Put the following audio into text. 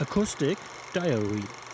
Acoustic Diary.